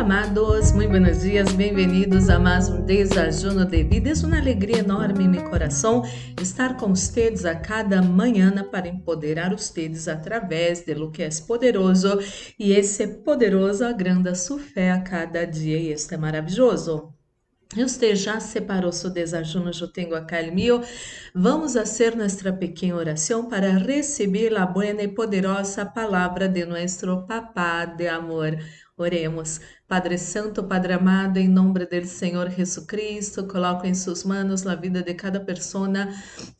amados, muito buenos dias, bem-vindos a mais um Desajuno de Vida. É uma alegria enorme em meu coração estar com vocês a cada manhã para empoderar vocês através de lo que é poderoso e esse poderoso agranda sua fé a cada dia e este é maravilhoso. Você já separou seu desajuno, eu tenho el mío. Vamos fazer nossa pequena oração para receber a boa e poderosa palavra de nosso Papá de amor. Oremos. Padre Santo, Padre amado, em nome do Senhor Jesus Cristo, coloco em suas mãos a vida de cada pessoa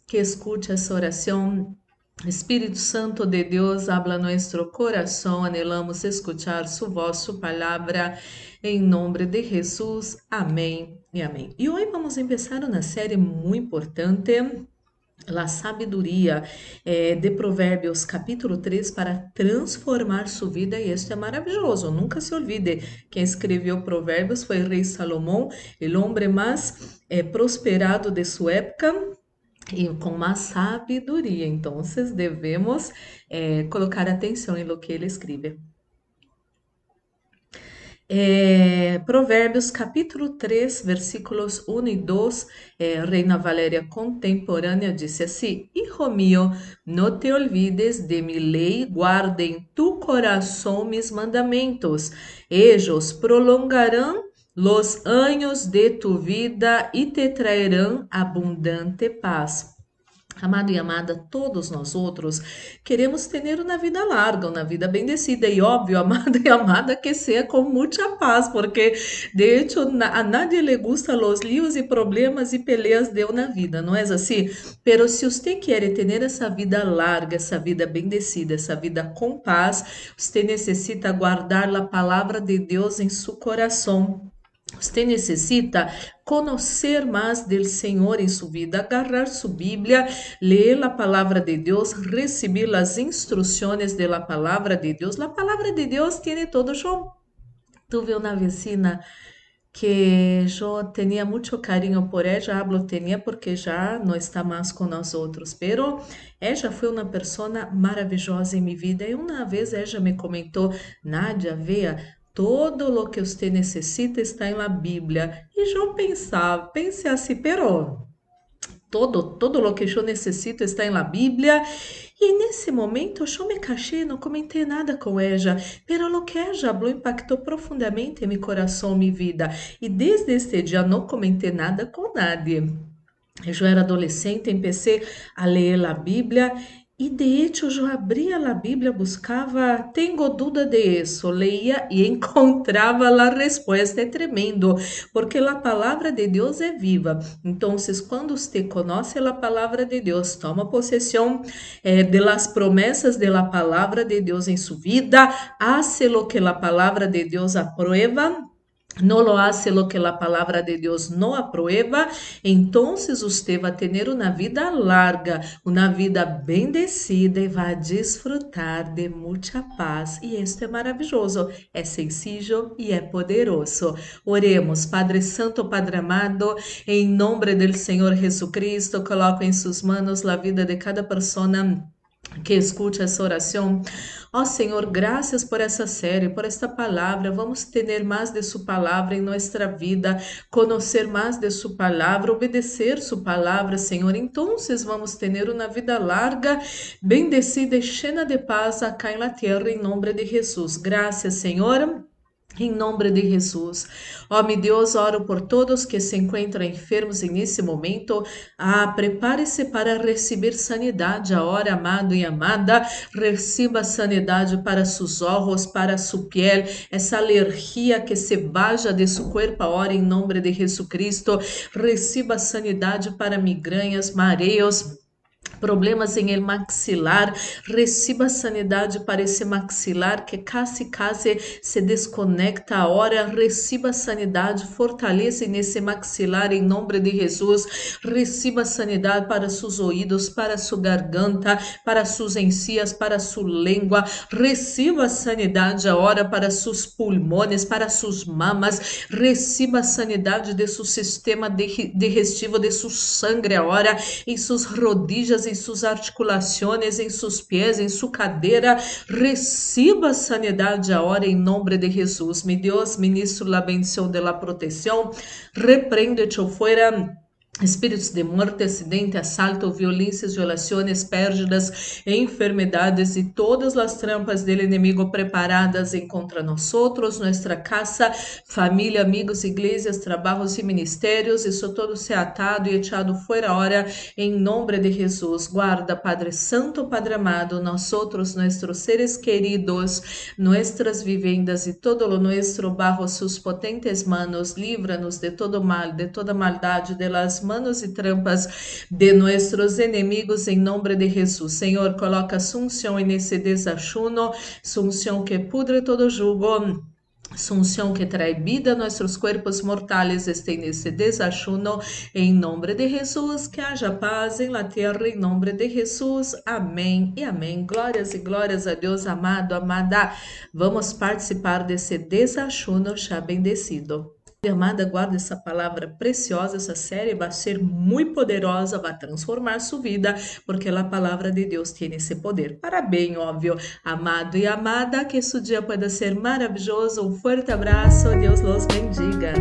que escute essa oração. Espírito Santo de Deus, habla nosso coração, anelamos escuchar sua voz, sua palavra, em nome de Jesus. Amém e amém. E hoje vamos começar uma série muito importante a sabedoria é, de Provérbios, capítulo 3, para transformar sua vida, e isso é maravilhoso. Nunca se olvide, quem escreveu Provérbios foi o rei Salomão, o homem mais é, prosperado de sua época, e com mais sabedoria. Então, devemos é, colocar atenção em lo que ele escreve. É, Provérbios capítulo 3, versículos 1 e 2, é, Reina Valéria contemporânea disse assim: Hijo mío, no te olvides de mi lei, guarda em tu coração mis mandamentos. Ellos prolongarão los años de tu vida e te traerão abundante paz. Amado e amada, todos nós outros queremos ter uma vida larga, uma vida bendecida e óbvio, amado e amada, que seja com muita paz, porque de hecho a nadie le gusta los líos e problemas e peleas de uma vida, não é assim? Pero se você quer ter essa vida larga, essa vida bendecida, essa vida com paz, você necessita guardar a palavra de Deus em seu coração. Você necessita conhecer mais do Senhor em sua vida, agarrar sua Bíblia, ler a palavra de Deus, receber as instruções da palavra de Deus. A palavra de Deus tem todo. Eu tuve uma vecina que eu tinha muito carinho por ela, hablo tinha porque já não está mais com nós outros, pero ela foi uma pessoa maravilhosa em minha vida e uma vez ela me comentou, Nádia, veja, Todo lo que você necessita está em la Bíblia. E eu pensava, pensei assim, pero todo, todo lo que eu necessito está em la Bíblia. E nesse momento eu me cachei, não comentei nada com ela, pero lo que ela falou impactou profundamente meu coração, minha vida. E desde este dia não comentei nada com nadie. Eu era adolescente, comecei a ler a Bíblia e de hecho, eu abria a Bíblia, buscava, tenho dúvida de isso, leía e encontrava a resposta. É tremendo, porque a palavra de Deus é viva. Então, quando você conhece a palavra de Deus, toma possessão eh, de promessas de la palavra de Deus em sua vida, hace lo que a palavra de Deus aprueba no lo hace lo que la palabra de Dios no aprueba, entonces usted va a una vida larga, una vida bendecida y va a disfrutar de mucha paz. Y esto es maravilloso, é sencillo e é poderoso. Oremos, Padre Santo, Padre amado, em nome do Senhor Jesucristo, coloco em suas manos a vida de cada pessoa que escute essa oração. Ó oh, Senhor, graças por essa série, por esta palavra. Vamos ter mais de Sua palavra em nossa vida, conhecer mais de Sua palavra, obedecer Sua palavra, Senhor. Então, vamos ter uma vida larga, bendecida e cheia de paz acá na terra, em nome de Jesus. Graças, Senhor. Em nome de Jesus. Ó, oh, meu Deus, oro por todos que se encontram enfermos nesse momento. Ah, prepare-se para receber sanidade. Agora, amado e amada, receba sanidade para seus olhos, para sua pele, essa alergia que se baja de seu corpo agora, em nome de Jesus Cristo. Receba sanidade para migrañas, mareos problemas em el maxilar, receba sanidade para esse maxilar que case case se desconecta a hora, receba sanidade, fortaleça nesse maxilar em nome de Jesus, receba sanidade para seus ouvidos, para sua garganta, para suas encias, para sua língua, receba sanidade agora para seus pulmões, para suas mamas, receba sanidade de seu sistema digestivo, de seu sangue agora, em suas rodilhas em suas articulações, em seus pés, em sua cadeira. Receba sanidade agora em nome de Jesus. Me Deus, ministro a bendição de la proteção. Repreende-te fora espíritos de muerte, acidente, assalto, violências, violações, pérdidas, enfermedades e todas as trampas do inimigo preparadas contra nós nossa casa, família, amigos, igrejas, trabalhos e ministérios, isso todo se atado e echado fora hora em nome de Jesus. Guarda, Padre Santo, Padre amado, nós outros, nossos seres queridos, nossas vivendas e todo o nosso barro suas potentes manos, livra-nos de todo mal, de toda maldade, de las manos e trampas de nossos inimigos em nome de Jesus. Senhor, coloca sunção nesse desachuno, sunção que pudre todo jugo. Sunção que trae vida a nossos corpos mortais este nesse desachuno, em nome de Jesus, que haja paz em la terra, em nome de Jesus, amém e amém. Glórias e glórias a Deus, amado, amada. Vamos participar desse desachuno já bendecido. Amada, guarda essa palavra preciosa, essa série vai ser muito poderosa, vai transformar sua vida, porque a palavra de Deus tem esse poder. Parabéns, óbvio, amado e amada, que esse dia pode ser maravilhoso. Um forte abraço, Deus los bendiga.